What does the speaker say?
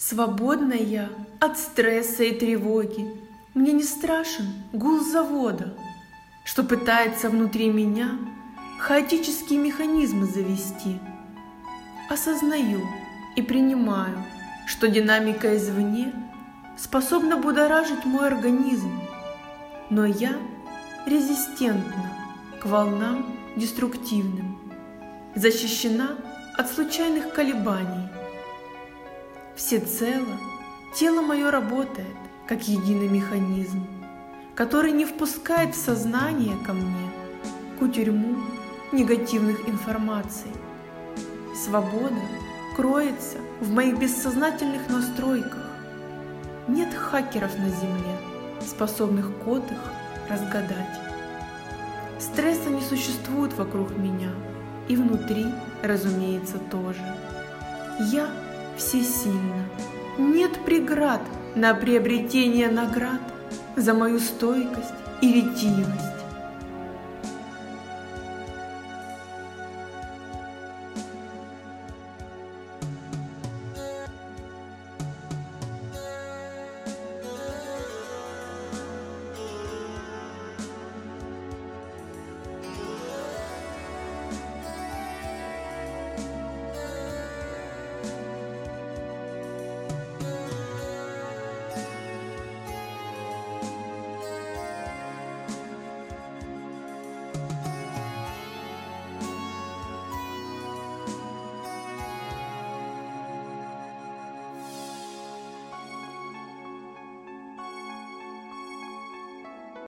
Свободна я от стресса и тревоги. Мне не страшен гул завода, что пытается внутри меня хаотические механизмы завести. Осознаю и принимаю, что динамика извне способна будоражить мой организм, но я резистентна к волнам деструктивным, защищена от случайных колебаний. Всецело тело мое работает, как единый механизм, который не впускает в сознание ко мне кутерьму негативных информаций. Свобода кроется в моих бессознательных настройках. Нет хакеров на Земле, способных код их разгадать. Стресса не существует вокруг меня, и внутри, разумеется, тоже. Я всесильна. Нет преград на приобретение наград за мою стойкость и ретивость.